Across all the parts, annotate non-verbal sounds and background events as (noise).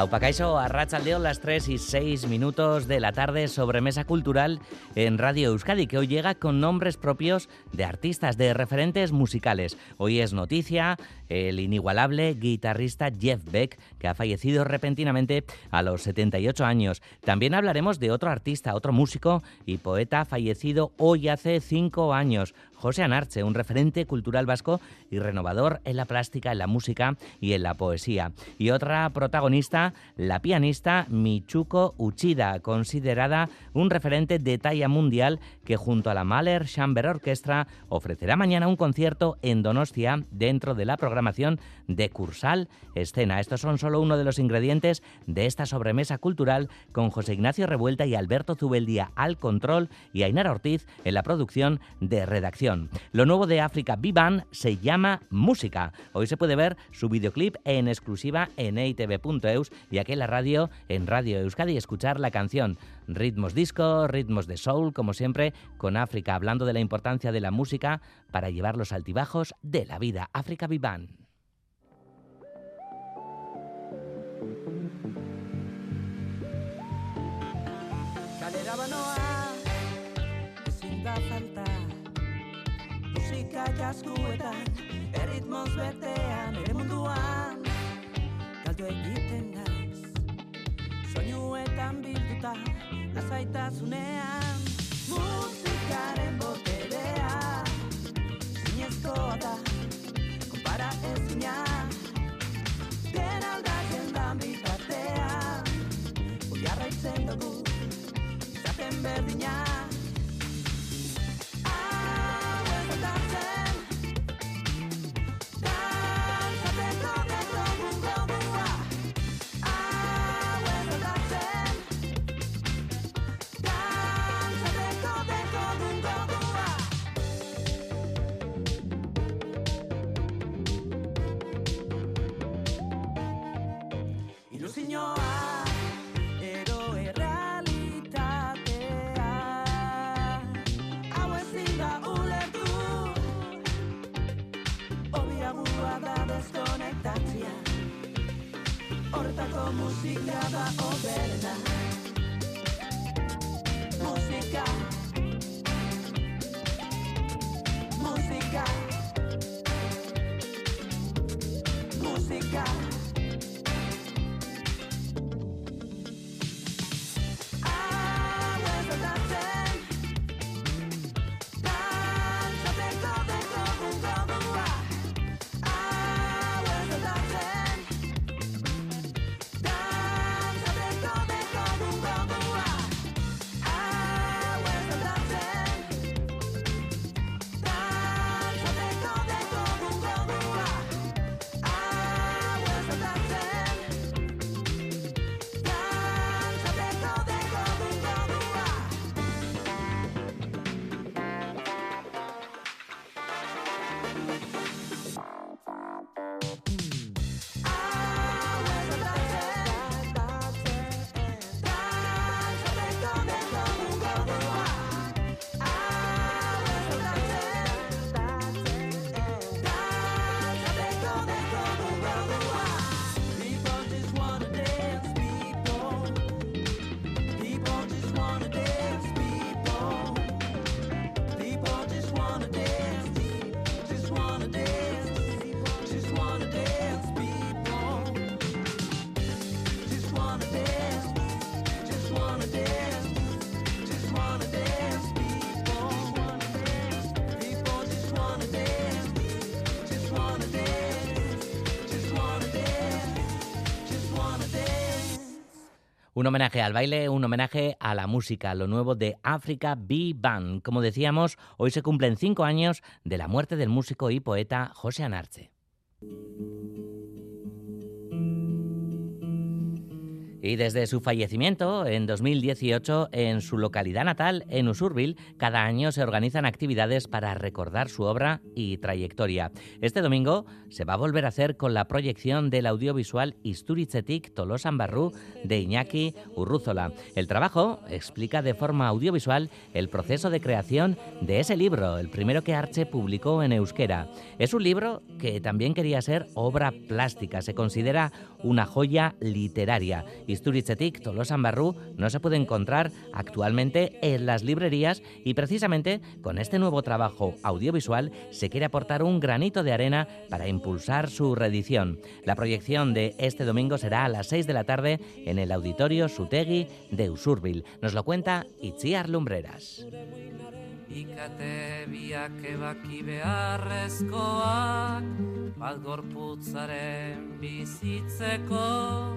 Aupacaiso, a Rachaldeón, las 3 y 6 minutos de la tarde sobre Mesa Cultural en Radio Euskadi, que hoy llega con nombres propios de artistas, de referentes musicales. Hoy es noticia el inigualable guitarrista Jeff Beck, que ha fallecido repentinamente a los 78 años. También hablaremos de otro artista, otro músico y poeta fallecido hoy hace 5 años, José Anarche, un referente cultural vasco y renovador en la plástica, en la música y en la poesía. Y otra protagonista, la pianista Michuko Uchida, considerada un referente de talla mundial que junto a la Mahler Chamber Orchestra ofrecerá mañana un concierto en Donostia dentro de la programación de Cursal Escena. Estos son solo uno de los ingredientes de esta sobremesa cultural con José Ignacio Revuelta y Alberto Zubeldía al control y Ainara Ortiz en la producción de redacción. Lo nuevo de África Vivan se llama Música. Hoy se puede ver su videoclip en exclusiva en eitv.eus y aquí en la radio, en Radio Euskadi, escuchar la canción. Ritmos disco, ritmos de soul, como siempre, con África, hablando de la importancia de la música para llevar los altibajos de la vida. África Vivan. Soinuetan bilduta Lasaitasunean. Musikaren boterea Zinezkoa da Kompara ezina. Den aldatzen dan bitartean Oiarraitzen dugu Izaten berdinak música. Da oberena Música Música Música Un homenaje al baile, un homenaje a la música, lo nuevo de Africa Bee Band. Como decíamos, hoy se cumplen cinco años de la muerte del músico y poeta José Anarche. Y desde su fallecimiento en 2018 en su localidad natal, en Usurbil, cada año se organizan actividades para recordar su obra y trayectoria. Este domingo se va a volver a hacer con la proyección del audiovisual Isturitzetik Tolosan Barru de Iñaki Urrúzola. El trabajo explica de forma audiovisual el proceso de creación de ese libro, el primero que Arche publicó en euskera. Es un libro que también quería ser obra plástica, se considera una joya literaria. Isturitzetik Tolosan Barru no se puede encontrar actualmente en las librerías y precisamente con este nuevo trabajo audiovisual se quiere aportar un granito de arena para impulsar su reedición. La proyección de este domingo será a las 6 de la tarde en el auditorio Sutegui de Usurbil. Nos lo cuenta Itziar Lumbreras. Ikate biak ebaki beharrezkoak bizitzeko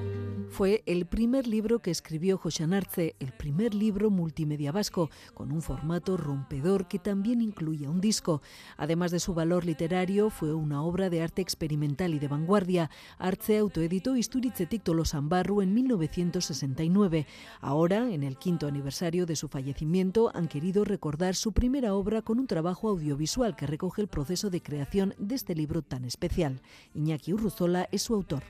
Fue el primer libro que escribió José Anarce, el primer libro multimedia vasco, con un formato rompedor que también incluía un disco. Además de su valor literario, fue una obra de arte experimental y de vanguardia. Arce autoeditó Isturitzetik Tolosan-Barru en 1969. Ahora, en el quinto aniversario de su fallecimiento, han querido recordar su primera obra con un trabajo audiovisual que recoge el proceso de creación de este libro tan especial. Iñaki Urruzola es su autor.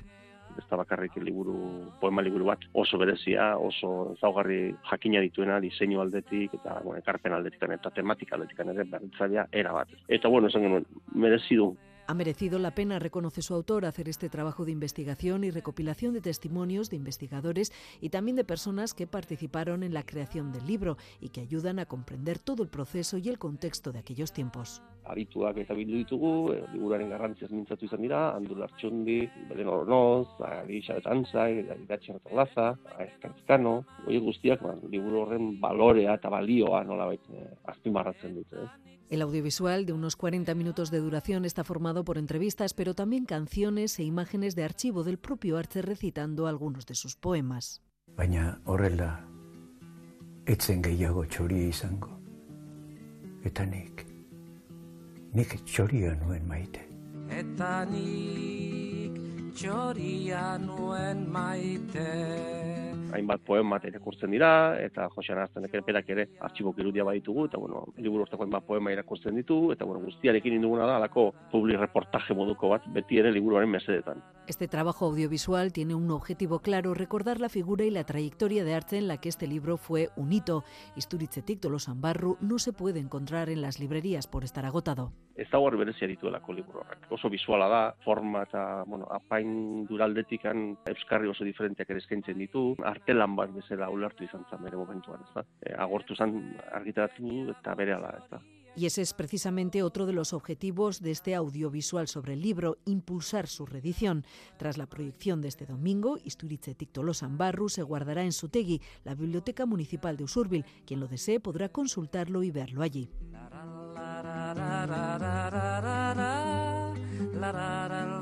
ez da bakarrik liburu, poema liburu bat, oso berezia, oso ezaugarri jakina dituena, diseinu aldetik, eta bueno, ekarpen aldetik, eta tematika aldetik ere, berritzailea era bat. Eta bueno, esan genuen, merezi du, Ha merecido la pena, reconoce su autor, hacer este trabajo de investigación y recopilación de testimonios de investigadores y también de personas que participaron en la creación del libro y que ayudan a comprender todo el proceso y el contexto de aquellos tiempos. arituak eta bildu ditugu, liburuaren garrantziaz mintzatu izan dira, Andul Artxundi, Belen Ornoz, Elisabet Anzai, Iratxe Artolaza, Aezkantzkano, horiek guztiak, ba, liburu horren balorea eta balioa nolabait eh, azpimarratzen dute. Eh. El audiovisual, de unos 40 minutos de duración, está formado por entrevistas, pero también canciones e imágenes de archivo del propio Arce recitando algunos de sus poemas. baina horrela etzen gehiago txoria izango. Eta nik, nik txoria nuen maite. Eta nik txoria nuen maite hainbat poema irakurtzen dira, eta Josean Araztenek ere berak ere artxibok irudia baditugu, eta bueno, liburu hortako hainbat poema irakurtzen ditu, eta bueno, guztiarekin induguna da, alako publi reportaje moduko bat, beti ere liburuaren mesedetan. Este trabajo audiovisual tiene un objetivo claro, recordar la figura y la trayectoria de arte en la que este libro fue un hito. Isturitzetik Tolosan Barru no se puede encontrar en las librerías por estar agotado. Ez da hor berezia dituelako liburu horrek. Oso visuala da, forma eta, bueno, apain duraldetikan euskarri oso diferenteak ere eskaintzen ditu, artelan bat bezala ulertu izan zen bere momentuan, ez da. E, agortu zen argitaratu eta bere ala, ez da. Y ese es precisamente otro de los objetivos de este audiovisual sobre el libro, impulsar su reedición. Tras la proyección de este domingo, Isturitzetik Tolosan Barru se guardará en Sutegui, la Biblioteca Municipal de Usurbil. Quien lo desee podrá consultarlo y verlo allí. la la la la la. la la. da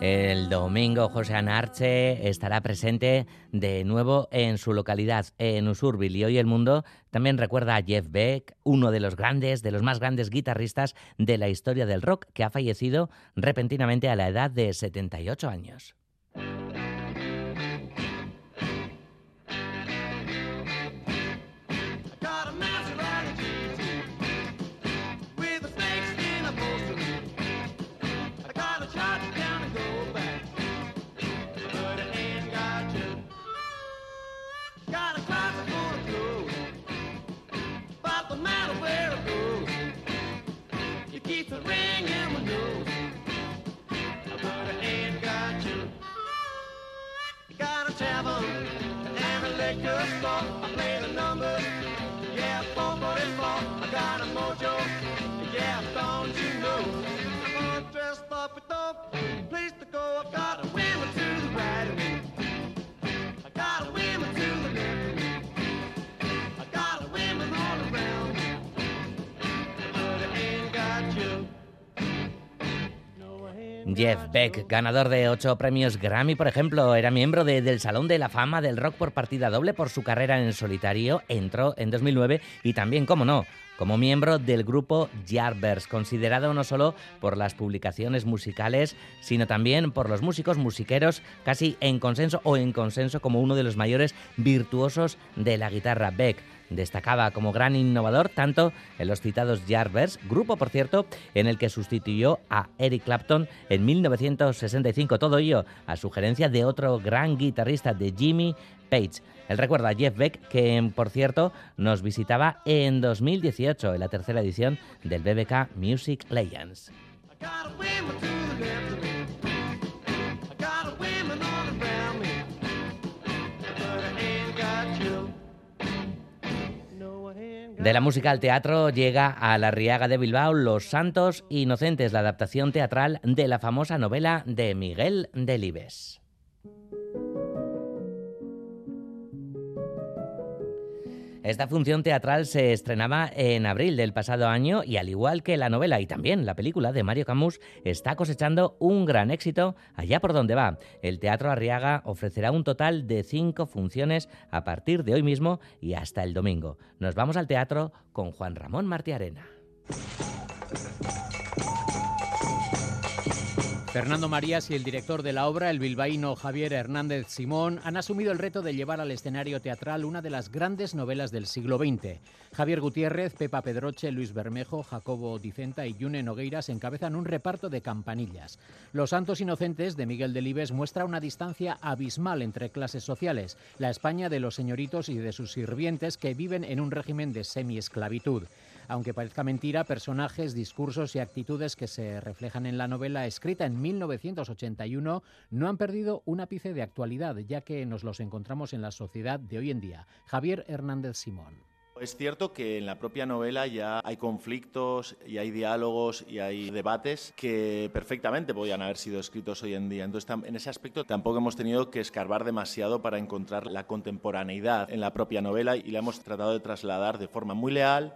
El domingo José Anarche estará presente de nuevo en su localidad, en Usurbil. Y hoy el mundo también recuerda a Jeff Beck, uno de los grandes, de los más grandes guitarristas de la historia del rock, que ha fallecido repentinamente a la edad de 78 años. Jeff Beck, ganador de ocho premios Grammy, por ejemplo, era miembro de- del Salón de la Fama del Rock por partida doble por su carrera en solitario, entró en 2009 y también, como no, como miembro del grupo Yardbirds, considerado no solo por las publicaciones musicales, sino también por los músicos musiqueros, casi en consenso o en consenso como uno de los mayores virtuosos de la guitarra. Beck destacaba como gran innovador tanto en los citados Yardbirds, grupo por cierto en el que sustituyó a Eric Clapton en 1965, todo ello a sugerencia de otro gran guitarrista de Jimmy Page. Él recuerda a Jeff Beck que por cierto nos visitaba en 2018 en la tercera edición del BBK Music Legends. De la música al teatro llega a la Riaga de Bilbao Los Santos Inocentes, la adaptación teatral de la famosa novela de Miguel Delibes. Esta función teatral se estrenaba en abril del pasado año y al igual que la novela y también la película de Mario Camus está cosechando un gran éxito allá por donde va. El Teatro Arriaga ofrecerá un total de cinco funciones a partir de hoy mismo y hasta el domingo. Nos vamos al teatro con Juan Ramón Martiarena. Fernando Marías y el director de la obra, el bilbaíno Javier Hernández Simón, han asumido el reto de llevar al escenario teatral una de las grandes novelas del siglo XX. Javier Gutiérrez, Pepa Pedroche, Luis Bermejo, Jacobo Dicenta y Yune Nogueiras encabezan un reparto de campanillas. Los Santos Inocentes de Miguel Delibes muestra una distancia abismal entre clases sociales, la España de los señoritos y de sus sirvientes que viven en un régimen de semiesclavitud. Aunque parezca mentira, personajes, discursos y actitudes que se reflejan en la novela escrita en 1981 no han perdido un ápice de actualidad, ya que nos los encontramos en la sociedad de hoy en día. Javier Hernández Simón. Es cierto que en la propia novela ya hay conflictos y hay diálogos y hay debates que perfectamente podían haber sido escritos hoy en día. Entonces, en ese aspecto tampoco hemos tenido que escarbar demasiado para encontrar la contemporaneidad en la propia novela y la hemos tratado de trasladar de forma muy leal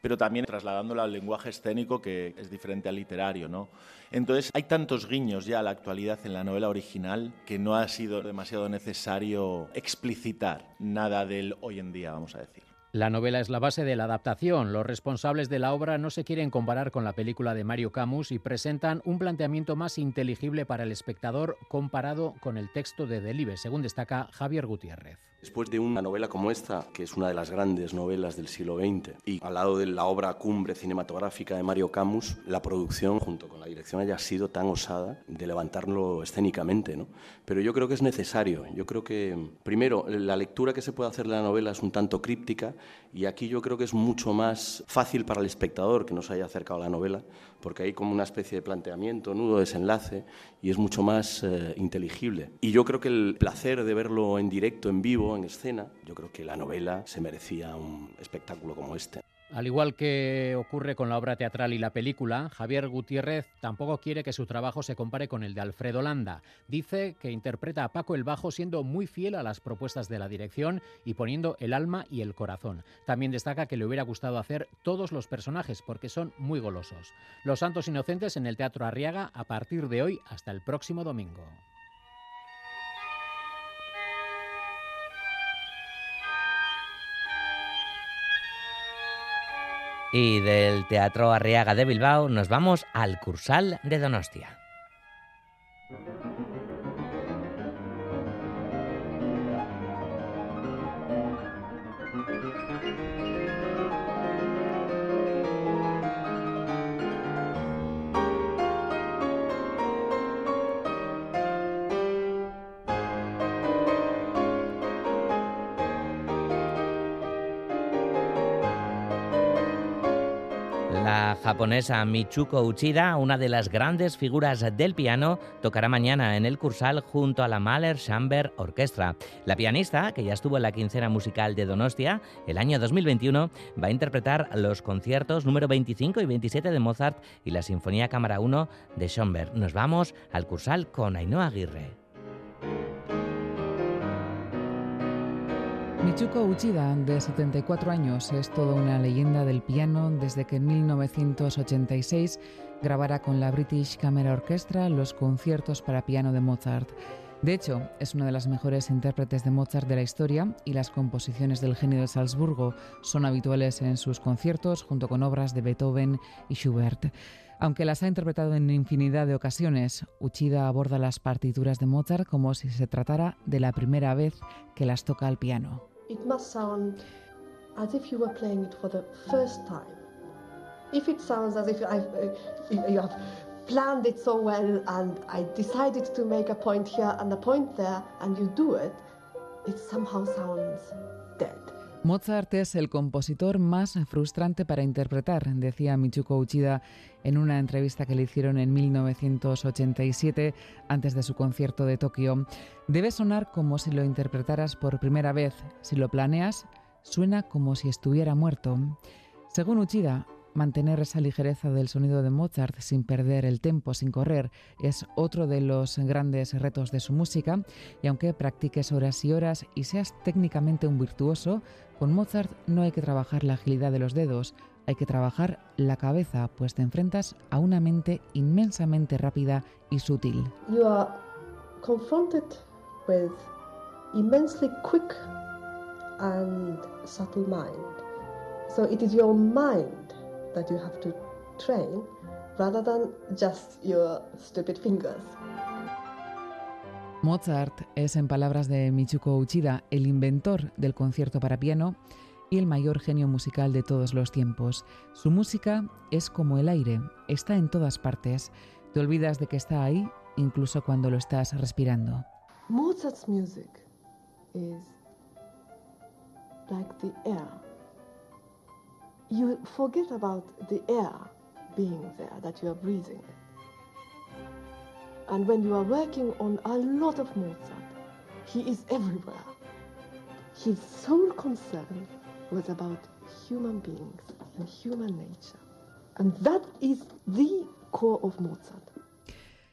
pero también trasladándola al lenguaje escénico que es diferente al literario, ¿no? Entonces, hay tantos guiños ya a la actualidad en la novela original que no ha sido demasiado necesario explicitar nada del hoy en día, vamos a decir. La novela es la base de la adaptación. Los responsables de la obra no se quieren comparar con la película de Mario Camus y presentan un planteamiento más inteligible para el espectador comparado con el texto de Delibes, según destaca Javier Gutiérrez. Después de una novela como esta, que es una de las grandes novelas del siglo XX, y al lado de la obra cumbre cinematográfica de Mario Camus, la producción junto con la dirección haya sido tan osada de levantarlo escénicamente. ¿no? Pero yo creo que es necesario. Yo creo que, primero, la lectura que se puede hacer de la novela es un tanto críptica, y aquí yo creo que es mucho más fácil para el espectador que no se haya acercado a la novela, porque hay como una especie de planteamiento, nudo, desenlace, y es mucho más eh, inteligible. Y yo creo que el placer de verlo en directo, en vivo, en escena, yo creo que la novela se merecía un espectáculo como este. Al igual que ocurre con la obra teatral y la película, Javier Gutiérrez tampoco quiere que su trabajo se compare con el de Alfredo Landa. Dice que interpreta a Paco el Bajo siendo muy fiel a las propuestas de la dirección y poniendo el alma y el corazón. También destaca que le hubiera gustado hacer todos los personajes porque son muy golosos. Los Santos Inocentes en el Teatro Arriaga a partir de hoy hasta el próximo domingo. Y del Teatro Arriaga de Bilbao nos vamos al Cursal de Donostia. Japonesa Michuko Uchida, una de las grandes figuras del piano, tocará mañana en el Cursal junto a la Mahler Chamber Orchestra. La pianista, que ya estuvo en la quincena musical de Donostia el año 2021, va a interpretar los conciertos número 25 y 27 de Mozart y la Sinfonía Cámara 1 de Schoenberg. Nos vamos al Cursal con Ainhoa Aguirre. Michuko Uchida, de 74 años, es toda una leyenda del piano desde que en 1986 grabara con la British Camera Orchestra los conciertos para piano de Mozart. De hecho, es una de las mejores intérpretes de Mozart de la historia y las composiciones del genio de Salzburgo son habituales en sus conciertos junto con obras de Beethoven y Schubert. Aunque las ha interpretado en infinidad de ocasiones, Uchida aborda las partituras de Mozart como si se tratara de la primera vez que las toca al piano. It must sound as if you were playing it for the first time. If it sounds as if I've, uh, you have planned it so well and I decided to make a point here and a point there and you do it, it somehow sounds dead. Mozart es el compositor más frustrante para interpretar, decía Michuko Uchida en una entrevista que le hicieron en 1987 antes de su concierto de Tokio. Debe sonar como si lo interpretaras por primera vez. Si lo planeas, suena como si estuviera muerto. Según Uchida, Mantener esa ligereza del sonido de Mozart sin perder el tempo, sin correr, es otro de los grandes retos de su música y aunque practiques horas y horas y seas técnicamente un virtuoso, con Mozart no hay que trabajar la agilidad de los dedos, hay que trabajar la cabeza, pues te enfrentas a una mente inmensamente rápida y sutil. You are confronted with immensely quick and subtle mind. So it is your mind that you have to train rather than just your stupid fingers. Mozart es, en palabras de Michuko Uchida, el inventor del concierto para piano y el mayor genio musical de todos los tiempos. Su música es como el aire, está en todas partes. Te olvidas de que está ahí incluso cuando lo estás respirando. Mozart's music is like the air. You forget about the air being there that you are breathing. And when you are working on a lot of Mozart, he is everywhere. His sole concern was about human beings and human nature. And that is the core of Mozart.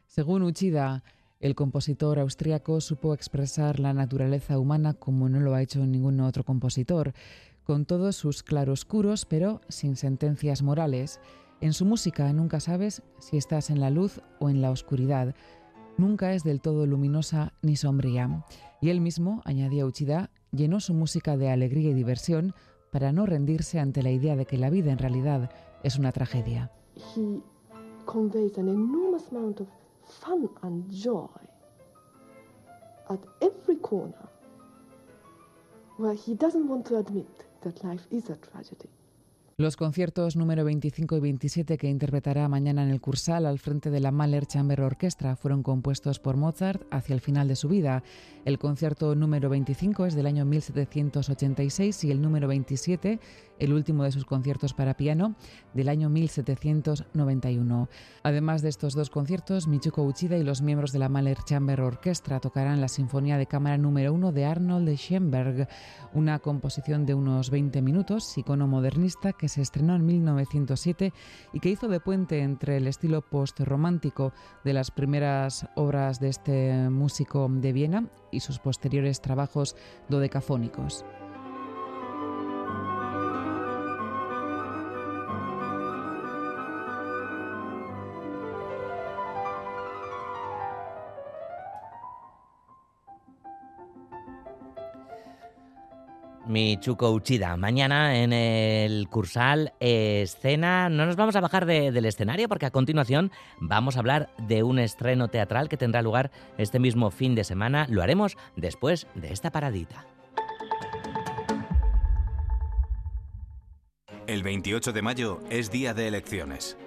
Según Uchida, el compositor austriaco supo expresar la naturaleza humana como no lo ha hecho ningún otro compositor, con todos sus claroscuros, pero sin sentencias morales. En su música nunca sabes si estás en la luz o en la oscuridad. Nunca es del todo luminosa ni sombría. Y él mismo, añadía Uchida, llenó su música de alegría y diversión para no rendirse ante la idea de que la vida en realidad es una tragedia. He conveys an enormous amount of fun and joy at every corner where he doesn't want to admit that life is. Los conciertos número 25 y 27 que interpretará mañana en el Cursal al frente de la Mahler Chamber Orchestra fueron compuestos por Mozart hacia el final de su vida. El concierto número 25 es del año 1786 y el número 27, el último de sus conciertos para piano, del año 1791. Además de estos dos conciertos, Michuko Uchida y los miembros de la Mahler Chamber Orchestra tocarán la Sinfonía de Cámara número 1 de Arnold Schoenberg, una composición de unos 20 minutos, icono modernista que se estrenó en 1907 y que hizo de puente entre el estilo post-romántico de las primeras obras de este músico de Viena y sus posteriores trabajos dodecafónicos. Michuko Uchida. Mañana en el Cursal Escena no nos vamos a bajar de- del escenario porque a continuación vamos a hablar de un estreno teatral que tendrá lugar este mismo fin de semana. Lo haremos después de esta paradita. El 28 de mayo es día de elecciones.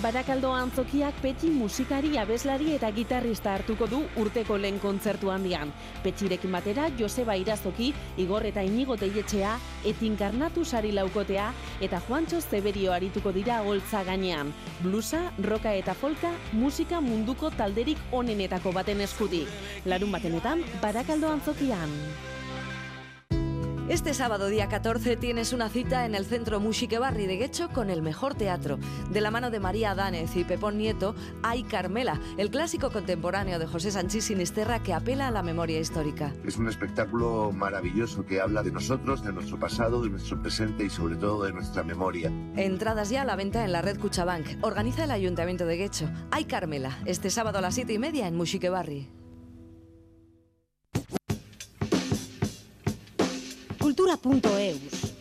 Barakaldo antzokiak Petxi musikari, abeslari eta gitarrista hartuko du urteko lehen kontzertu handian. Petxirekin batera Joseba Irazoki, Igor eta Inigo Teietxea, Etinkarnatu sari laukotea eta Juantxo Zeberio arituko dira holtza gainean. Blusa, roka eta folka, musika munduko talderik onenetako baten eskutik. Larun batenetan, Barakaldo antzokian. Este sábado día 14 tienes una cita en el Centro Musique Barri de Guecho con el mejor teatro. De la mano de María Dánez y Pepón Nieto, hay Carmela, el clásico contemporáneo de José Sanchís Sinisterra que apela a la memoria histórica. Es un espectáculo maravilloso que habla de nosotros, de nuestro pasado, de nuestro presente y sobre todo de nuestra memoria. Entradas ya a la venta en la red Cuchabank. Organiza el Ayuntamiento de Guecho. Hay Carmela, este sábado a las 7 y media en Musique Cultura.eus.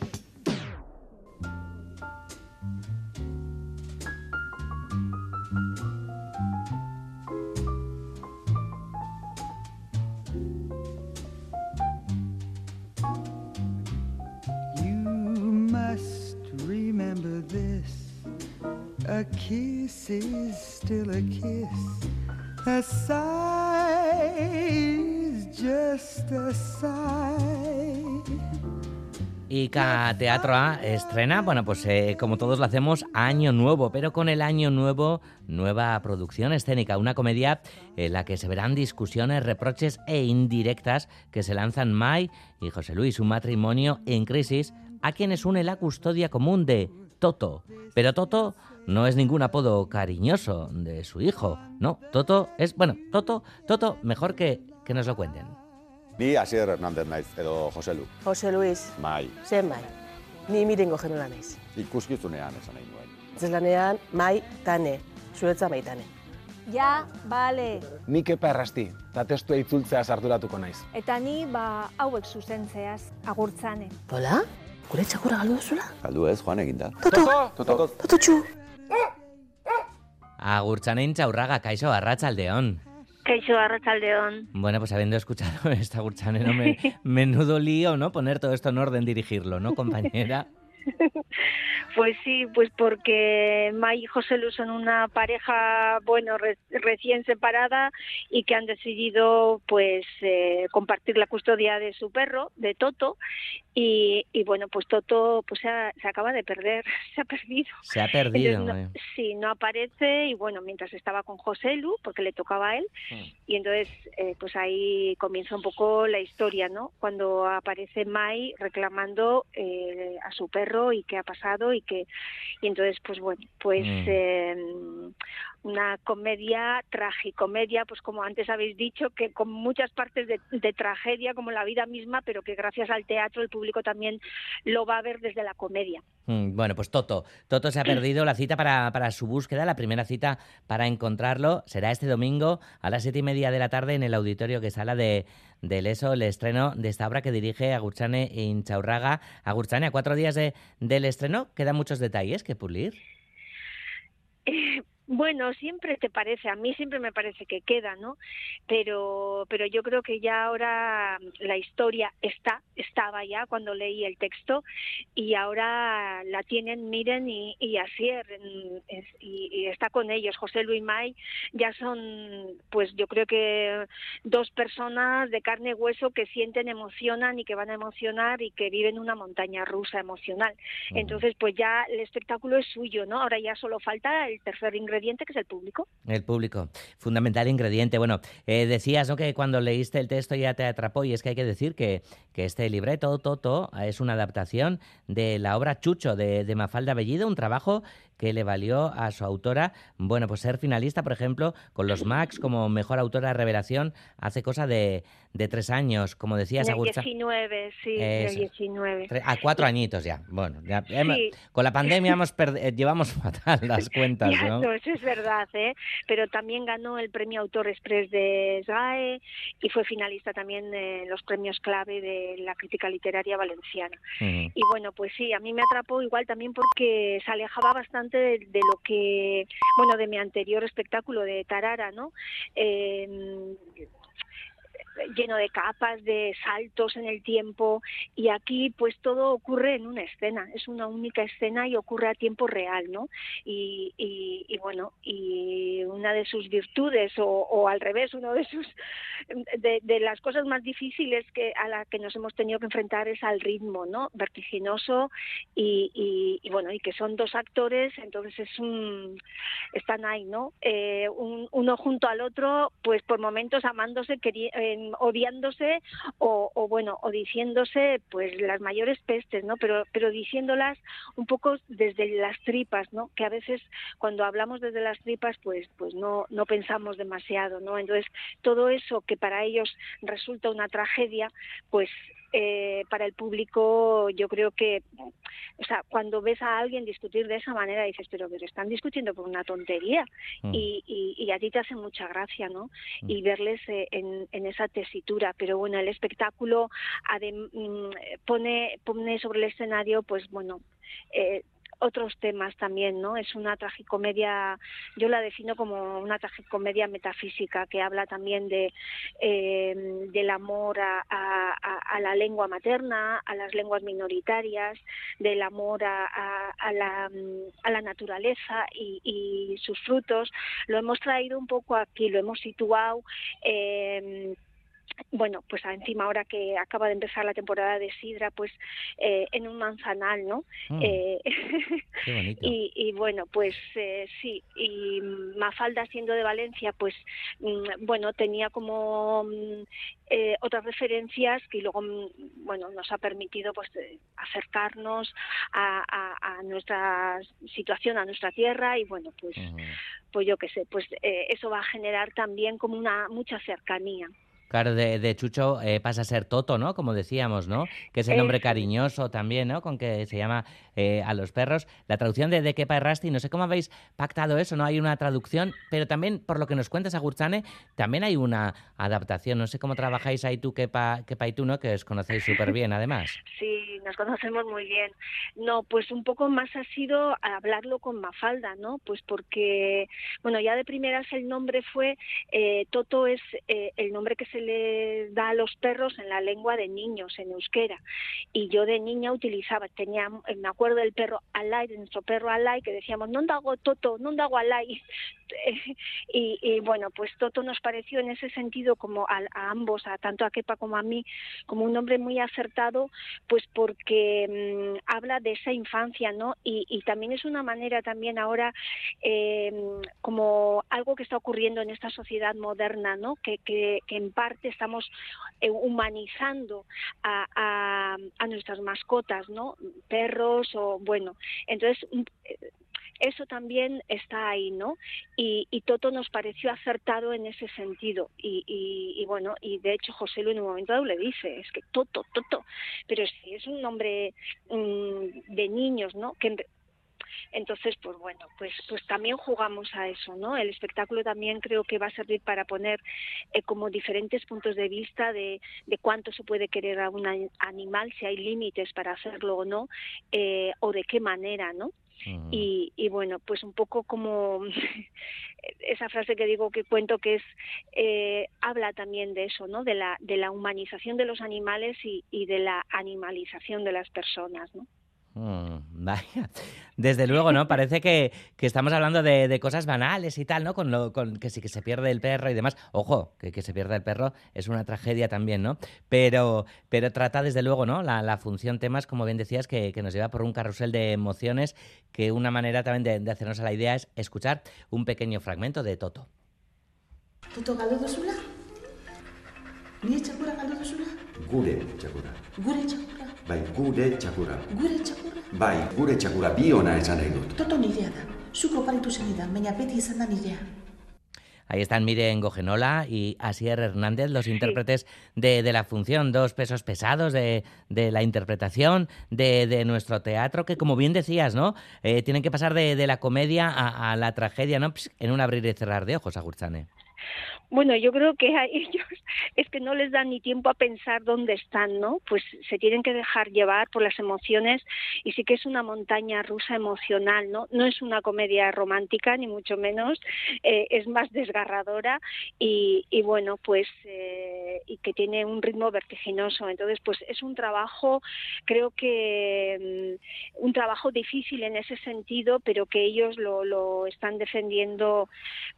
A kiss is still a kiss. A sigh is just a sigh. Ica Teatroa estrena, bueno, pues eh, como todos lo hacemos, Año Nuevo, pero con el Año Nuevo, nueva producción escénica, una comedia en la que se verán discusiones, reproches e indirectas que se lanzan Mai y José Luis, un matrimonio en crisis, a quienes une la custodia común de Toto. Pero Toto no es ningún apodo cariñoso de su hijo, no, Toto es, bueno, Toto, Toto, mejor que, que nos lo cuenten. Ni Asier Hernández naiz, edo Jose Lu. Jose Luis, Mai, zenbait, ni mirengo genuela naiz. ikuskizunean esan nahi nuen. Zeslanean, mai, tane, zuretza maitane. Ja, bale. Nik epa errasti, eta testua itzultzea sarturatuko naiz. Eta ni, ba, hauek zuzentzeaz, agurtzane. Hola? Gure txakura galdu duzula? Galdu ez, joan eginda. Toto! Toto! Toto txu! Agurtzanen Chaurraga, Kaixo, Arratsaldeon. Bueno, pues habiendo escuchado (laughs) esta Agurtzanen, me, (laughs) menudo lío, ¿no? Poner todo esto en orden, dirigirlo, ¿no, compañera? (laughs) Pues sí, pues porque May y José Lu son una pareja, bueno, re- recién separada y que han decidido, pues, eh, compartir la custodia de su perro, de Toto, y, y bueno, pues Toto, pues se, ha- se acaba de perder, (laughs) se ha perdido. Se ha perdido. Entonces, no- eh. sí, no aparece y bueno, mientras estaba con José Lu, porque le tocaba a él, y entonces eh, pues ahí comienza un poco la historia, ¿no? Cuando aparece Mai reclamando eh, a su perro y qué ha pasado y que y entonces pues bueno, pues Mm. eh, una comedia tragicomedia, pues como antes habéis dicho, que con muchas partes de, de tragedia como la vida misma, pero que gracias al teatro el público también lo va a ver desde la comedia. Mm, Bueno, pues Toto. Toto se ha perdido la cita para, para su búsqueda. La primera cita para encontrarlo será este domingo a las siete y media de la tarde en el auditorio que sala de del ESO, el estreno de esta obra que dirige Agurchane Inchaurraga. Agurchane, a cuatro días de, del estreno quedan muchos detalles que pulir. (laughs) Bueno, siempre te parece, a mí siempre me parece que queda, ¿no? Pero, pero yo creo que ya ahora la historia está, estaba ya cuando leí el texto y ahora la tienen, miren y, y Asier y, y está con ellos, José Luis May, ya son, pues yo creo que dos personas de carne y hueso que sienten, emocionan y que van a emocionar y que viven una montaña rusa emocional. Entonces, pues ya el espectáculo es suyo, ¿no? Ahora ya solo falta el tercer que es el público. El público, fundamental ingrediente. Bueno, eh, decías ¿no? que cuando leíste el texto ya te atrapó y es que hay que decir que, que este libreto, Toto, es una adaptación de la obra Chucho de, de Mafalda Bellido, un trabajo que le valió a su autora, bueno, pues ser finalista, por ejemplo, con los Max como mejor autora revelación hace cosa de, de tres años, como decías, Agurcha. 19, sí, Eso. 19. Tre- A cuatro añitos ya. Bueno, ya, hemos- Sí. con la pandemia hemos eh, llevamos fatal las (laughs) cuentas, Ya, ¿no? no, eso es verdad, ¿eh? Pero también ganó el premio Autor Express de SGAE y fue finalista también en los premios clave de la crítica literaria valenciana. Y bueno, pues sí, a mí me atrapó igual también porque se alejaba bastante de, de lo que, bueno, de mi anterior espectáculo de Tarara, ¿no? Eh, lleno de capas, de saltos en el tiempo y aquí pues todo ocurre en una escena, es una única escena y ocurre a tiempo real, ¿no? Y, y, y bueno, y una de sus virtudes o, o al revés, uno de sus de, las cosas más difíciles que a la que nos hemos tenido que enfrentar es al ritmo, ¿no? Vertiginoso y, y, y bueno, y que son dos actores, entonces es un están ahí, ¿no? Eh, un, uno junto al otro, pues por momentos amándose, eh, odiándose o, o, bueno, o diciéndose pues las mayores pestes, ¿no? Pero pero diciéndolas un poco desde las tripas, ¿no? Que a veces cuando hablamos desde las tripas, pues pues no no pensamos demasiado, ¿no? Entonces todo eso que para ellos resulta una tragedia, pues eh, para el público yo creo que, o sea, cuando ves a alguien discutir de esa manera dices, pero, pero están discutiendo por una tontería mm. y, y, y, a ti te hace mucha gracia, ¿no? Mm. Y verles eh, en, en, esa tesitura, pero bueno, el espectáculo mm, pone, pone sobre el escenario, pues bueno, eh, otros temas también, ¿no? Es una tragicomedia, yo la defino como una tragicomedia metafísica que habla también de eh, del amor a, la lengua materna, a las lenguas minoritarias, del amor a, la, naturaleza y, sus frutos. Lo hemos traído un poco aquí, lo hemos situado. Eh, bueno, pues encima ahora que acaba de empezar la temporada de sidra, pues eh, en un manzanal, ¿no? Mm. Eh, (laughs) Qué (laughs) y, y, bueno, pues eh, sí, y Mafalda siendo de Valencia, pues mm, bueno, tenía como mm, eh, otras referencias que luego, bueno, nos ha permitido pues acercarnos a, a, a, nuestra situación, a nuestra tierra y bueno, pues, uh -huh. pues yo qué sé, pues eh, eso va a generar también como una mucha cercanía. Claro, de, de Chucho eh, pasa a ser Toto, ¿no? Como decíamos, ¿no? Que es el nombre cariñoso también, ¿no? Con que se llama eh, a los perros. La traducción de, de Kepa Errasti, no sé cómo habéis pactado eso, ¿no? Hay una traducción, pero también, por lo que nos cuentas, Agurtzane, también hay una adaptación. No sé cómo trabajáis ahí tú, Kepa, Kepa y tú, ¿no? Que os conocéis súper bien, además. Sí, nos conocemos muy bien. No, pues un poco más ha sido hablarlo con Mafalda, ¿no? Pues porque, bueno, ya de primeras el nombre fue, eh, Toto es eh, el nombre que se le da a los perros en la lengua de niños, en euskera. Y yo de niña utilizaba, tenía, me acuerdo del perro Alay, de nuestro perro Alay, que decíamos, no hago Toto, no hago Alay. (laughs) Y, y, bueno, pues Toto nos pareció en ese sentido como a, a, ambos, a tanto a Kepa como a mí, como un nombre muy acertado, pues porque mmm, habla de esa infancia, ¿no? Y, también es una manera también ahora eh, como algo que está ocurriendo en esta sociedad moderna, ¿no? Que, que, que en estamos eh, humanizando a, a, a, nuestras mascotas, ¿no? Perros o bueno, entonces eso también está ahí, ¿no? Y, y, Toto nos pareció acertado en ese sentido. Y, y, y, bueno, y de hecho José Lu en un momento dado le dice, es que Toto, Toto, pero si es un nombre mmm, de niños, ¿no? Que entonces, pues bueno, pues, pues también jugamos a eso, ¿no? El espectáculo también creo que va a servir para poner eh, como diferentes puntos de vista de, de, cuánto se puede querer a un animal, si hay límites para hacerlo o no, eh, o de qué manera, ¿no? Y, y, bueno, pues un poco como (laughs) esa frase que digo que cuento que es, eh, habla también de eso, ¿no? De la, de la humanización de los animales y, y de la animalización de las personas, ¿no? Mm, (laughs) vaya. Desde luego, ¿no? Parece que, que estamos hablando de, de, cosas banales y tal, ¿no? Con, lo, con que sí que se pierde el perro y demás. Ojo, que, que se pierda el perro es una tragedia también, ¿no? Pero, pero trata desde luego, ¿no? La, la función temas, como bien decías, que, que, nos lleva por un carrusel de emociones, que una manera también de, de hacernos a la idea es escuchar un pequeño fragmento de Toto. Toto? Gure. Gure? Bai, gure txakura. Gure txakura? Bai, gure txakura bi ona esan nahi dut. Toto nirea da. Zuk oparitu zenidan, baina beti izan da nirea. Ahí están Miren Gogenola y Asier Hernández, los sí. intérpretes de, de, la función, dos pesos pesados de, de la interpretación de, de, nuestro teatro, que como bien decías, ¿no? Eh, tienen que pasar de, la comedia a, a, la tragedia, ¿no? en un abrir y cerrar de ojos, Agurzane. Bueno, yo creo que a (laughs) ellos es que no les dan ni tiempo a pensar dónde están, ¿no? Pues se tienen que dejar llevar por las emociones y sí que es una montaña rusa emocional, ¿no? No es una comedia romántica, ni mucho menos, eh, es más desgarradora y, bueno, pues, eh, y que tiene un ritmo vertiginoso. Entonces, pues es un trabajo, creo que mm, un trabajo difícil en ese sentido, pero que ellos lo, lo están defendiendo,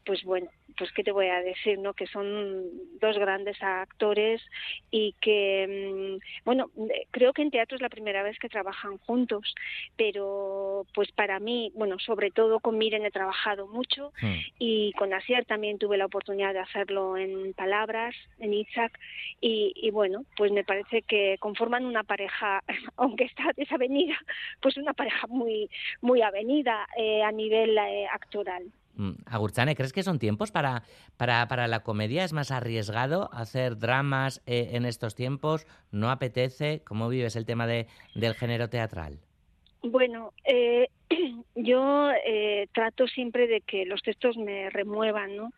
pues bueno, pues qué te voy a decir, ¿no? Que son dos grandes actores y que, mm, bueno, creo que en teatro es la primera vez que trabajan juntos, pero pues para mí, bueno, sobre todo con Miren he trabajado mucho y con Asier también tuve la oportunidad de hacerlo en Palabras, en Itzhak y, y bueno, pues me parece que conforman una pareja, (laughs) aunque está desavenida, pues una pareja muy, muy avenida eh, a nivel eh, actoral. Mm, Agurtzane, ¿crees que son tiempos para, para, para la comedia? ¿Es más arriesgado hacer dramas eh, en estos tiempos? ¿No apetece? ¿Cómo vives el tema de, del género teatral? Bueno, eh, (clears throat) yo eh, trato siempre de que los textos me remuevan, ¿no?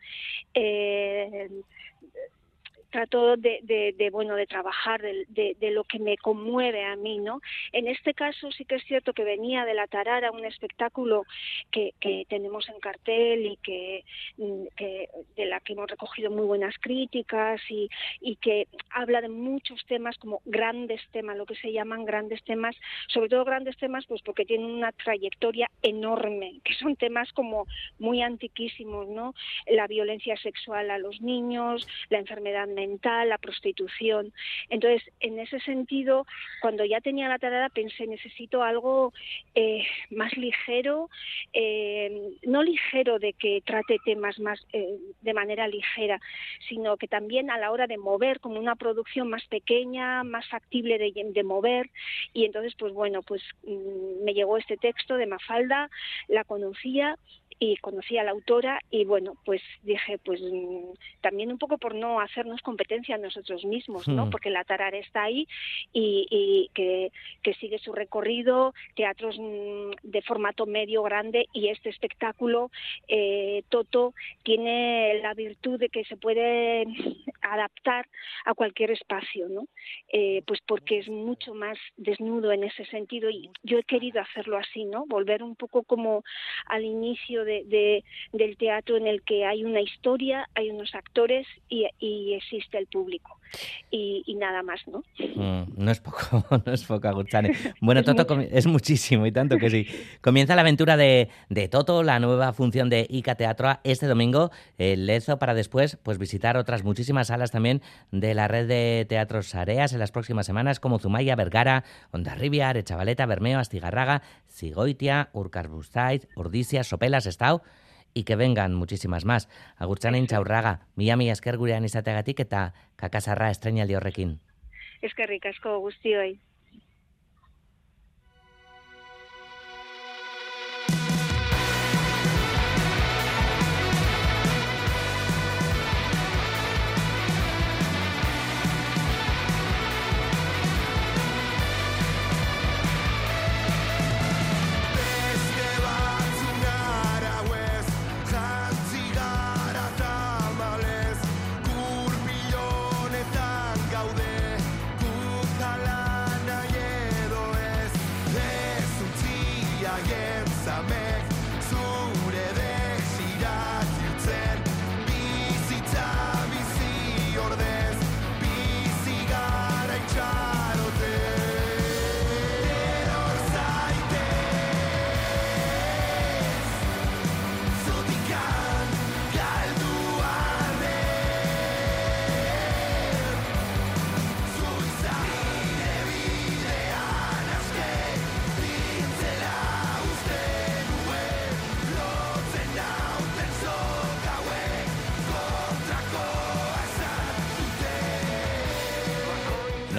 Trato de, bueno de trabajar de, lo que me conmueve a mí no en este caso sí que es cierto que venía de la tarara un espectáculo que, que tenemos en cartel y que, mm, que, de la que hemos recogido muy buenas críticas y, y que habla de muchos temas como grandes temas lo que se llaman grandes temas sobre todo grandes temas pues porque tienen una trayectoria enorme que son temas como muy antiquísimos no la violencia sexual a los niños la enfermedad mental mental, la prostitución. Entonces, en ese sentido, cuando ya tenía la tarada, pensé, necesito algo eh, más ligero, eh, no ligero de que trate temas más eh, de manera ligera, sino que también a la hora de mover, como una producción más pequeña, más factible de, de mover. Y entonces, pues bueno, pues mmm, me llegó este texto de Mafalda, la conocía y conocí a la autora y bueno, pues dije, pues mm, también un poco por no hacernos competencia a nosotros mismos, ¿no? Hmm. Porque la Tarara está ahí y, y que, que, sigue su recorrido, teatros mm, de formato medio grande y este espectáculo, eh, Toto, tiene la virtud de que se puede (laughs) adaptar a cualquier espacio, ¿no? Eh, pues porque es mucho más desnudo en ese sentido y yo he querido hacerlo así, ¿no? Volver un poco como al inicio de, de, del teatro en el que hay una historia, hay unos actores y, y existe el público. Y, y, nada más, ¿no? Mm, no es poco, (laughs) no es poco, Agurtzane. Bueno, es Toto mucho. es muchísimo y tanto que sí. Comienza la aventura de, de Toto, la nueva función de Ica Teatro este domingo en Lezo para después pues visitar otras muchísimas salas también de la red de teatros Areas en las próximas semanas como Zumaya, Vergara, Ondarribia, Arechavaleta, Bermeo, Astigarraga, Sigoitia, Urkarbustaiz, Ordizia, Sopelas, Estau y que vengan muchísimas más. Agurtzane intxaurraga, mila mila esker gurean izateagatik eta kakasarra estreinaldi horrekin. Eskerrik asko guztioi.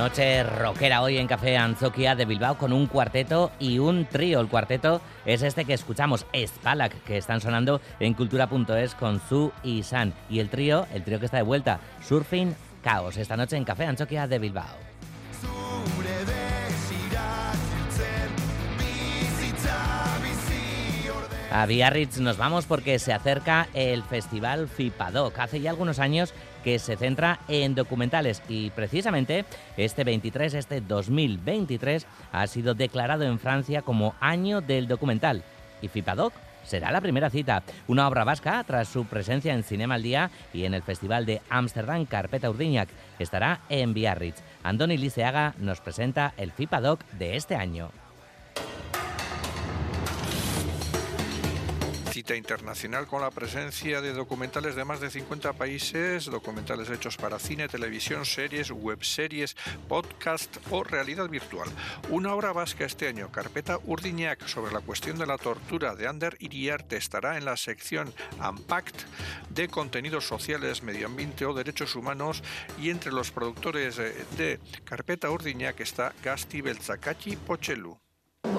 Noche rockera hoy en Café Anzoquia de Bilbao con un cuarteto y un trío. El cuarteto es este que escuchamos, Spalak, que están sonando en cultura.es con Zu y San. Y el trío, el trío que está de vuelta, Surfing Chaos, esta noche en Café Anzoquia de Bilbao. A Biarritz nos vamos porque se acerca el festival FIPADOC. Hace ya algunos años que se centra en documentales y precisamente este 23, este 2023, ha sido declarado en Francia como Año del Documental. Y FIPADOC será la primera cita, una obra vasca tras su presencia en Cinema al Día y en el Festival de Ámsterdam Carpeta Urdiñac. Estará en Biarritz. Andoni Liceaga nos presenta el FIPADOC de este año. Cita internacional con la presencia de documentales de más de 50 países, documentales hechos para cine, televisión, series, webseries, podcast o realidad virtual. Una obra vasca este año, Carpeta Urdiñac, sobre la cuestión de la tortura de Ander Iriarte, estará en la sección Unpacked de contenidos sociales, medio ambiente o derechos humanos y entre los productores eh, de Carpeta Urdiñac está Gasti Beltzakatxi Pochelu.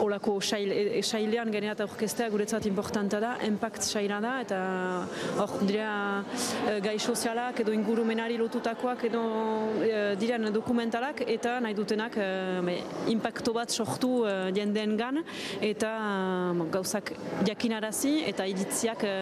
Olako sail, e, sailean genera eta orkestea guretzat importanta da, impact saila da, eta hor dira e, gai sozialak edo ingurumenari lotutakoak edo e, diren dokumentalak eta nahi dutenak e, impacto bat sortu e, jendeen gan eta e, gauzak jakinarazi eta iritziak e,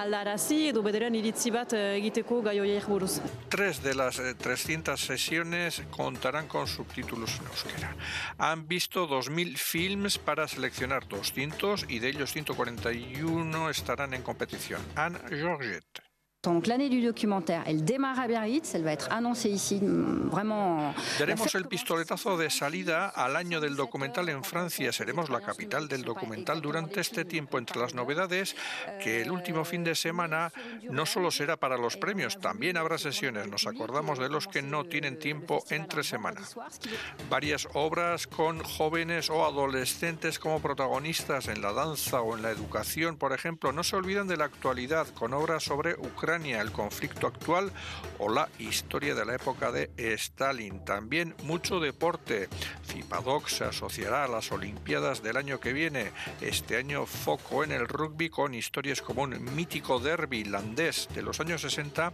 aldarazi edo bederen iritzi bat e, egiteko gai horiek buruz. Tres de las eh, 300 sesiones contarán con subtítulos en euskera. Han visto 2.000 films para seleccionar 200 y de ellos 141 estarán en competición. Anne Georgette. Donc l'année du documentaire, elle démarre à Biarritz, elle va être annoncée ici mm, vraiment. Daremos el pistoletazo de salida al año del documental en Francia. Seremos la capital del documental durante este tiempo. Entre las novedades, que el último fin de semana no solo será para los premios, también habrá sesiones. Nos acordamos de los que no tienen tiempo entre semana. Varias obras con jóvenes o adolescentes como protagonistas en la danza o en la educación, por ejemplo. No se olvidan de la actualidad con obras sobre Ucrania, el conflicto actual o la historia de la época de Stalin. También mucho deporte. FIPADOC se asociará a las Olimpiadas del año que viene. Este año foco en el rugby con historias como un mítico derby irlandés de los años 60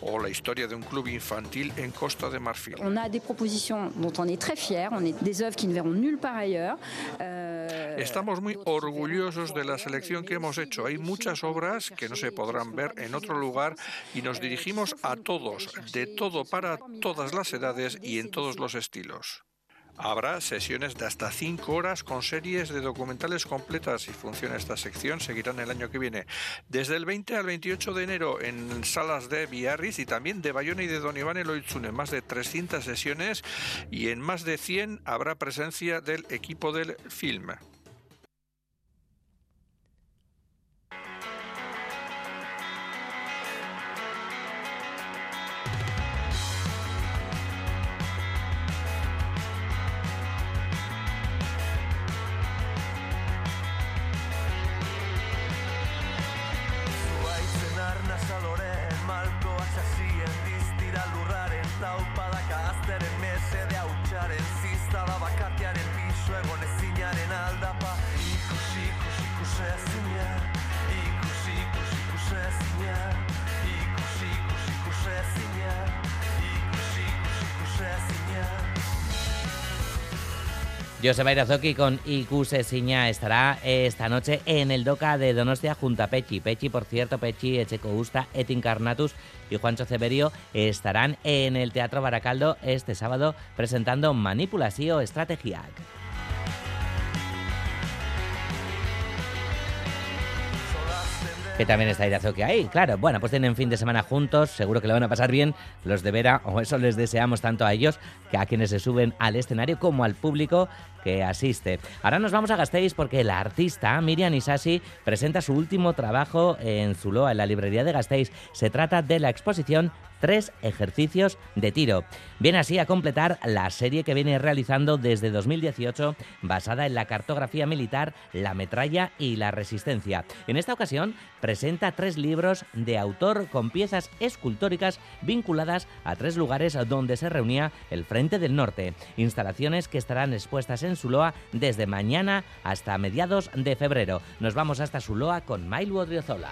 o la historia de un club infantil en Costa de Marfil. On a des propositions dont on est très fiers, on est des œuvres qui ne verront nulle part ailleurs. Euh, Estamos muy orgullosos de la selección que hemos hecho. Hay muchas obras que no se podrán ver en lugar y nos dirigimos a todos, de todo para todas las edades y en todos los estilos. Habrá sesiones de hasta 5 horas con series de documentales completas y funciona esta sección, seguirán el año que viene. Desde el 20 al 28 de enero en salas de Biarritz y también de Bayona y de Don Iván Eloitzune, más de 300 sesiones y en más de 100 habrá presencia del equipo del film. Joseba Irazoki con IQ Sesiña estará esta noche en el DOCA de Donostia junto a Pechi. Pechi, por cierto, Pechi, Echeco Usta, Et Incarnatus y Juancho Severio estarán en el Teatro Baracaldo este sábado presentando Manipulación Estrategiac. Que también está Irazoki ahí, claro. Bueno, pues tienen fin de semana juntos, seguro que lo van a pasar bien los de Vera, o eso les deseamos tanto a ellos, que a quienes se suben al escenario como al público que asiste. Ahora nos vamos a Gasteiz porque la artista Miriam Isasi presenta su último trabajo en Zuloa, en la librería de Gasteiz. Se trata de la exposición Tres ejercicios de tiro. Viene así a completar la serie que viene realizando desde 2018 basada en la cartografía militar, la metralla y la resistencia. En esta ocasión presenta tres libros de autor con piezas escultóricas vinculadas a tres lugares donde se reunía el Frente del Norte. Instalaciones que estarán expuestas en Zuloa desde mañana hasta mediados de febrero. Nos vamos hasta Zuloa con Mailu Odriozola.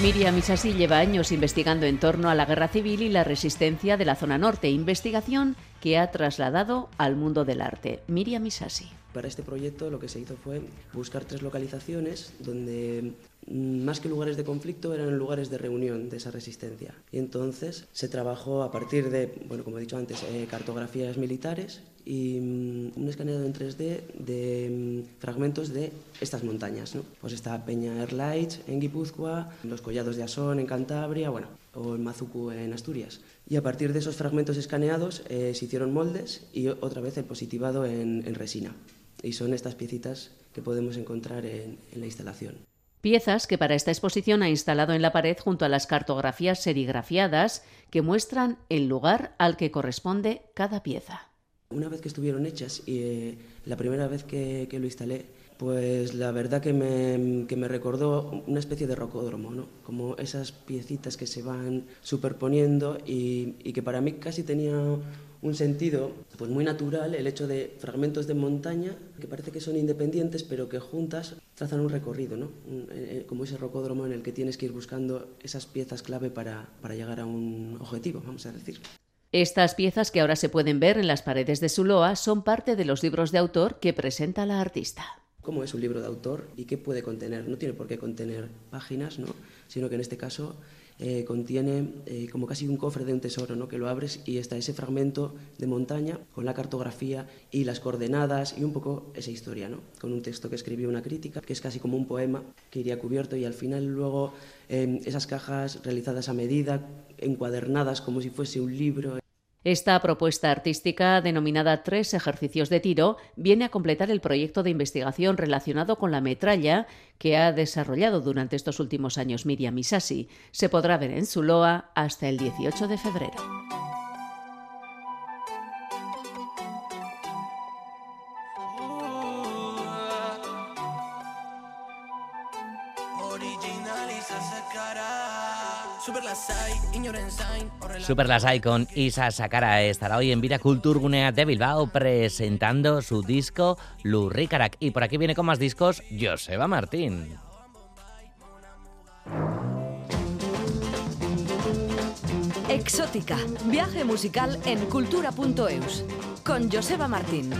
Miriam Isasi lleva años investigando en torno a la guerra civil y la resistencia de la zona norte, investigación que ha trasladado al mundo del arte. Miriam Isasi. Para este proyecto lo que se hizo fue buscar tres localizaciones donde mm, más que lugares de conflicto eran lugares de reunión de esa resistencia. Y entonces se trabajó a partir de, bueno, como he dicho antes, eh, cartografías militares y mm, un escaneado en 3D de mm, fragmentos de estas montañas. ¿no? Pues está Peña Airlight en Guipúzcoa, los Collados de Asón en Cantabria, bueno, o el Mazucu en Asturias. Y a partir de esos fragmentos escaneados eh, se hicieron moldes y otra vez el positivado en, en resina. Y son estas piecitas que podemos encontrar en, en la instalación. Piezas que para esta exposición ha instalado en la pared junto a las cartografías serigrafiadas que muestran el lugar al que corresponde cada pieza. Una vez que estuvieron hechas y eh, la primera vez que, que lo instalé, pues la verdad que me, que me, recordó una especie de rocódromo, ¿no? como esas piecitas que se van superponiendo y, y, que para mí casi tenía un sentido pues muy natural el hecho de fragmentos de montaña que parece que son independientes pero que juntas trazan un recorrido, ¿no? Un, eh, como ese rocódromo en el que tienes que ir buscando esas piezas clave para, para llegar a un objetivo, vamos a decir. Estas piezas que ahora se pueden ver en las paredes de Zuloa son parte de los libros de autor que presenta la artista. ¿Cómo es un libro de autor y qué puede contener? No tiene por qué contener páginas, ¿no? sino que en este caso eh, contiene eh, como casi un cofre de un tesoro, ¿no? que lo abres y está ese fragmento de montaña con la cartografía y las coordenadas y un poco esa historia, ¿no? con un texto que escribió una crítica, que es casi como un poema que iría cubierto y al final luego eh, esas cajas realizadas a medida, encuadernadas como si fuese un libro. Esta propuesta artística, denominada Tres ejercicios de tiro, viene a completar el proyecto de investigación relacionado con la metralla que ha desarrollado durante estos últimos años Miriam Isasi. Se podrá ver en Zuloa hasta el 18 de febrero. Super Lasai con Isa Sakara estará hoy en Vida Kulturgunea de Bilbao presentando su disco Lurrikarak. Y por aquí viene con más discos Joseba Martín. Exótica, viaje musical en cultura.eus con Joseba Martín.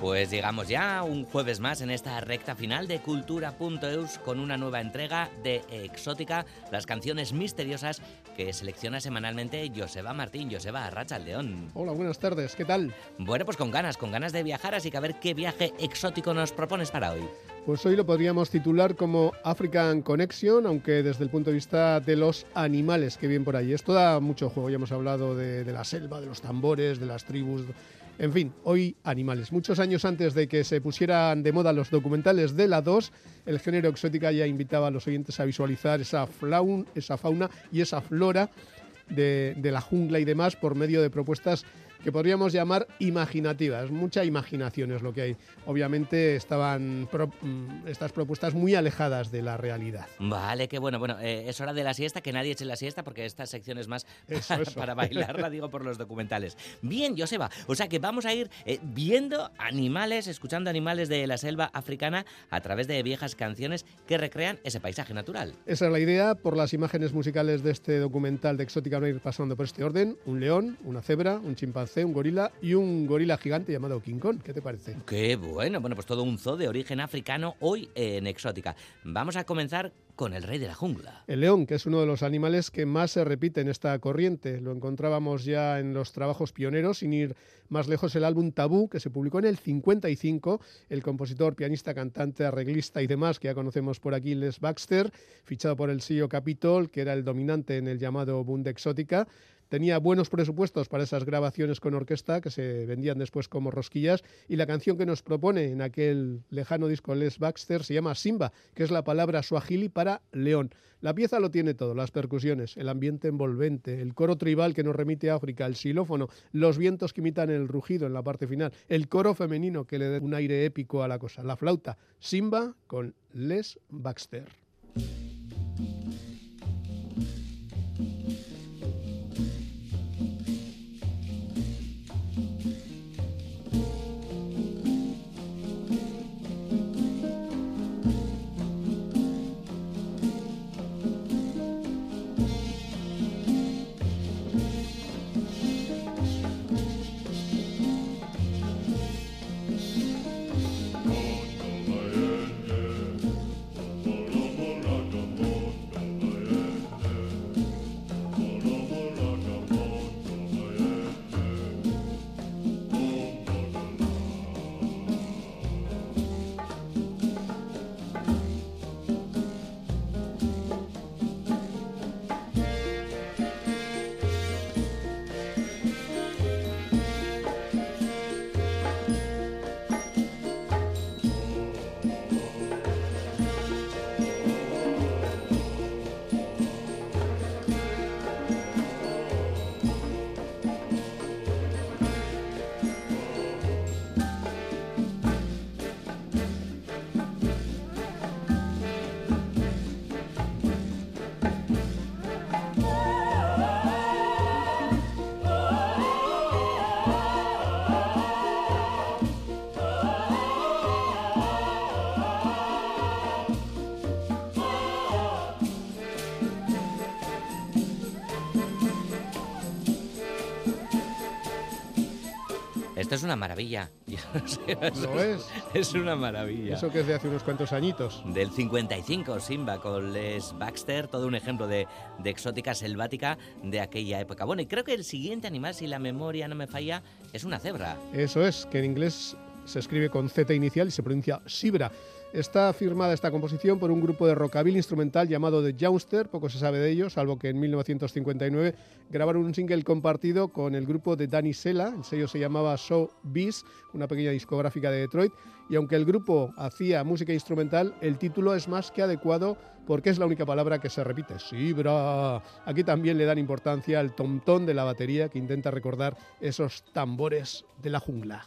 Pues llegamos ya un jueves más en esta recta final de Cultura.eus con una nueva entrega de Exótica, las canciones misteriosas que selecciona semanalmente Joseba Martín. Joseba, Arracha León. Hola, buenas tardes, ¿qué tal? Bueno, pues con ganas, con ganas de viajar, así que a ver qué viaje exótico nos propones para hoy. Pues hoy lo podríamos titular como African Connection, aunque desde el punto de vista de los animales que vienen por ahí. Esto da mucho juego, ya hemos hablado de, de la selva, de los tambores, de las tribus en fin, hoy animales. Muchos años antes de que se pusieran de moda los documentales de la 2, el género exótica ya invitaba a los oyentes a visualizar esa, flaun, esa fauna y esa flora de, de la jungla y demás por medio de propuestas que podríamos llamar imaginativas. Mucha imaginación es lo que hay. Obviamente estaban pro, mm, estas propuestas muy alejadas de la realidad. Vale, qué bueno. Bueno, eh, es hora de la siesta, que nadie eche la siesta porque esta sección es más (laughs) Eso, para, eso. para bailarla, digo, por los documentales. Bien, Joseba, o sea que vamos a ir eh, viendo animales, escuchando animales de la selva africana a través de viejas canciones que recrean ese paisaje natural. Esa es la idea. Por las imágenes musicales de este documental de Exótica ir pasando por este orden. Un león, una cebra, un chimpancé, un gorila y un gorila gigante llamado King Kong. ¿Qué te parece? Qué bueno, bueno, pues todo un zoo de origen africano hoy en Exótica. Vamos a comenzar con el rey de la jungla. El león, que es uno de los animales que más se repite en esta corriente. Lo encontrábamos ya en los trabajos pioneros, sin ir más lejos, el álbum Tabú, que se publicó en el 55. El compositor, pianista, cantante, arreglista y demás, que ya conocemos por aquí, Les Baxter, fichado por el sello Capitol, que era el dominante en el llamado Bund Exótica. Tenía buenos presupuestos para esas grabaciones con orquesta que se vendían después como rosquillas y la canción que nos propone en aquel lejano disco Les Baxter se llama Simba, que es la palabra suajili para león. La pieza lo tiene todo, las percusiones, el ambiente envolvente, el coro tribal que nos remite a África, el xilófono, los vientos que imitan el rugido en la parte final, el coro femenino que le da un aire épico a la cosa, la flauta, Simba con Les Baxter. Esto es una maravilla. (laughs) No sé, Lo es. Es una maravilla. Eso que es de hace unos cuantos añitos. Del 55, Simba, con Les Baxter, todo un ejemplo de, de exótica selvática de aquella época. Bueno, y creo que el siguiente animal, si la memoria no me falla, es una cebra. Eso es, que en inglés se escribe con Z inicial y se pronuncia Sibra. Está firmada esta composición por un grupo de rockabilly instrumental llamado The Youngster, poco se sabe de ellos, salvo que en 1959 grabaron un single compartido con el grupo de Danny Sela, el sello se llamaba Show Beast, una pequeña discográfica de Detroit, y aunque el grupo hacía música instrumental, el título es más que adecuado porque es la única palabra que se repite, Sibra. Aquí también le dan importancia al tomtón de la batería que intenta recordar esos tambores de la jungla.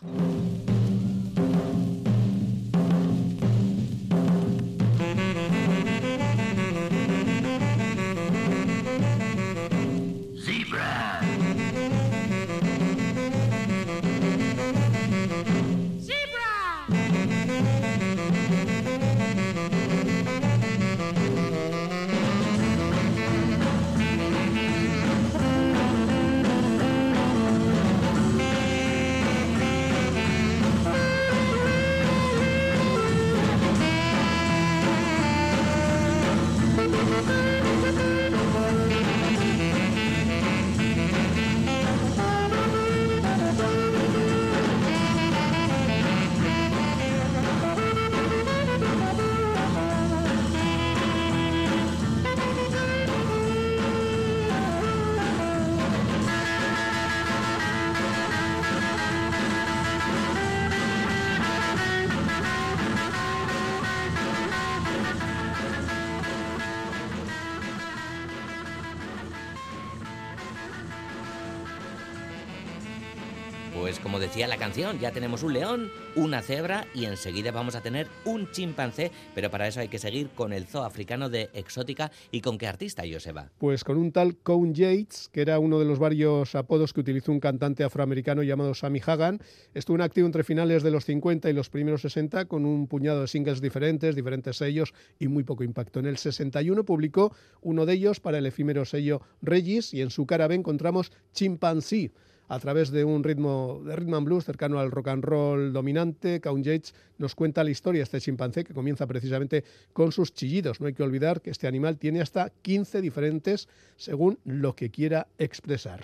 Ya tenemos un león, una cebra y enseguida vamos a tener un chimpancé, pero para eso hay que seguir con el zoo africano de Exótica y con qué artista, Joseba. Pues con un tal Cone Yates, que era uno de los varios apodos que utilizó un cantante afroamericano llamado Sammy Hagan. Estuvo en activo entre finales de los 50 y los primeros 60 con un puñado de singles diferentes, diferentes sellos y muy poco impacto. En el 61 publicó uno de ellos para el efímero sello Regis y en su cara B encontramos Chimpanzee. A través de un ritmo de rhythm and blues cercano al rock and roll dominante, Count Yates nos cuenta la historia de este chimpancé que comienza precisamente con sus chillidos. No hay que olvidar que este animal tiene hasta 15 diferentes según lo que quiera expresar.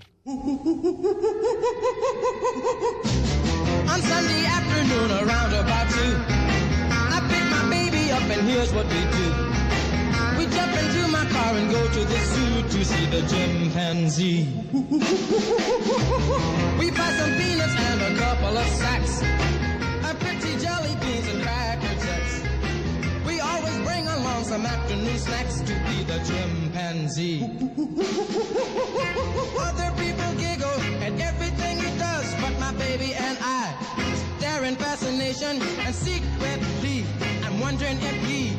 Jump into my car and go to the zoo to see the chimpanzee. we buy some peanuts and a couple of sacks, a pretty jelly beans and cracker jacks. We always bring along some afternoon snacks to be the chimpanzee. Other people giggle at everything he does, but my baby and I stare in fascination and secretly I'm wondering if he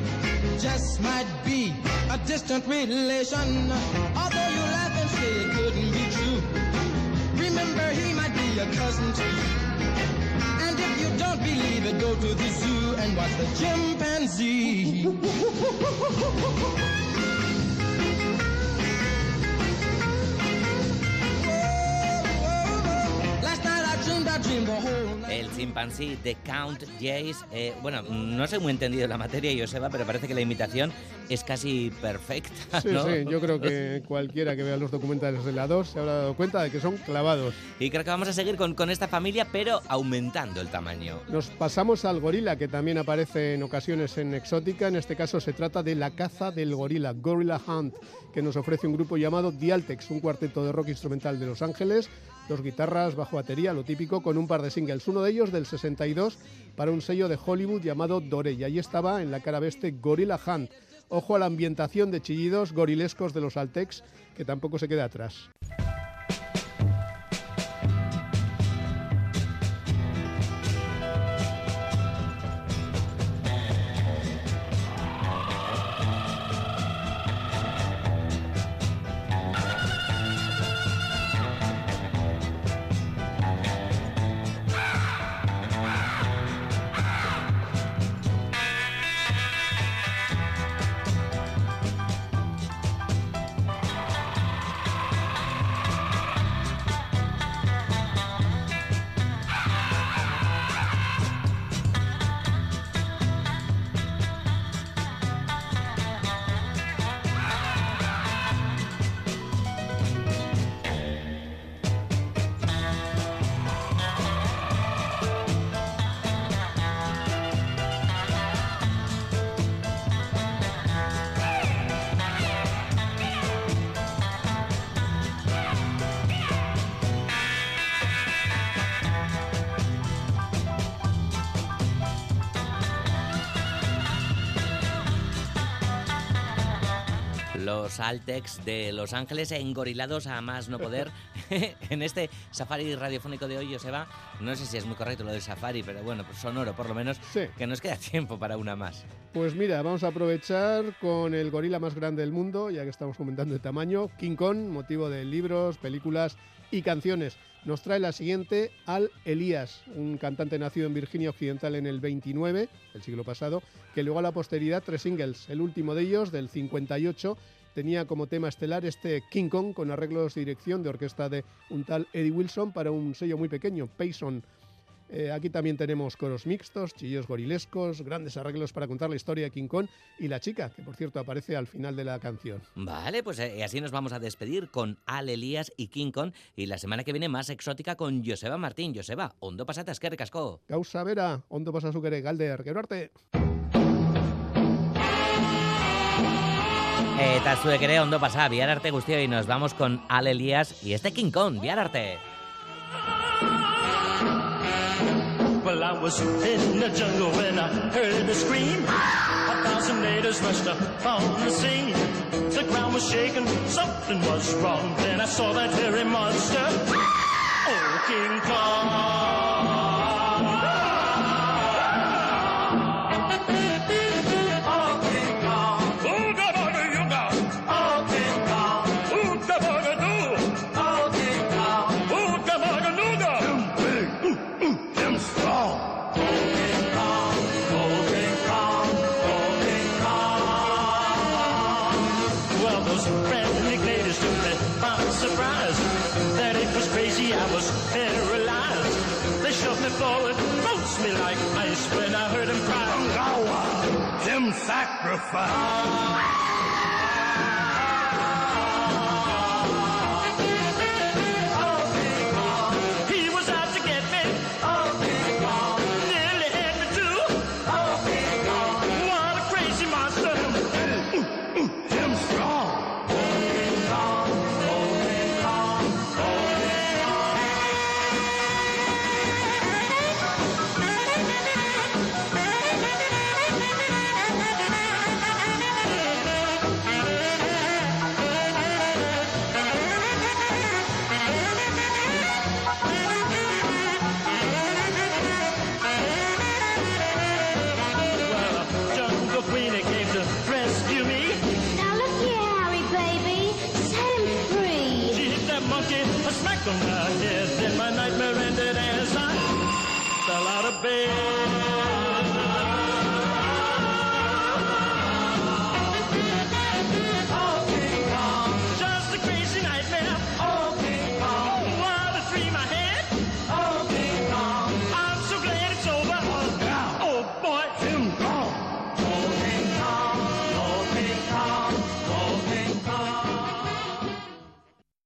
just might be a distant relation. Although you laugh and say it couldn't be true, remember he might be a cousin to you. And if you don't believe it, go to the zoo and watch the chimpanzee. (laughs) El chimpancé de Count Jace. eh, bueno, no sé muy entendido la materia, Joseba, pero parece que la imitación es casi perfecta. Sí, sí, yo creo que cualquiera que vea los documentales de la 2 se habrá dado cuenta de que son clavados. Y creo que vamos a seguir con, con esta familia, pero aumentando el tamaño. Nos pasamos al gorila, que también aparece en ocasiones en Exótica. En este caso se trata de la caza del gorila, Gorilla Hunt, que nos ofrece un grupo llamado Dialtex, un cuarteto de rock instrumental de Los Ángeles, dos guitarras, bajo batería, lo típico, con un par de singles. Uno de ellos del 62 para un sello de Hollywood llamado Dore. Y estaba en la cara este Gorilla Hunt. Ojo a la ambientación de chillidos gorilescos de los Altex, que tampoco se queda atrás. Los Altex de Los Ángeles engorilados a más no poder (laughs) (laughs) en este safari radiofónico de hoy, Joseba. No sé si es muy correcto lo del safari, pero bueno, pues sonoro por lo menos, que nos queda (laughs) tiempo para una más. Pues mira, vamos a aprovechar con el gorila más grande del mundo, ya que estamos comentando de tamaño, King Kong, motivo de libros, películas y canciones. Nos trae la siguiente Al Elías, un cantante nacido en Virginia Occidental en el 29, el siglo pasado, que luego a la posteridad tres singles. El último de ellos, del 58, tenía como tema estelar este King Kong con arreglos de dirección de orquesta de un tal Eddie Wilson para un sello muy pequeño, Payson. Eh, aquí también tenemos coros mixtos, chillos gorilescos, grandes arreglos para contar la historia de King Kong y la chica, que por cierto aparece al final de la canción. Vale, pues eh, así nos vamos a despedir con Al Elías y King Kong y la semana que viene más exótica con Joseba Martín. Joseba, ondo pasata eskerrik asko. Gauza bera, ondo pasa galder, gero Eta zuek ere ondo pasa, bihar arte guztioi nos vamos con Al Elías y este King Kong, bihar arte. Well, I was in the jungle when I heard the scream. A thousand natives rushed up on the scene. The ground was shaking, something was wrong. Then I saw that hairy monster. Oh, King Well, like ice when I heard him cry. Them sacrifice.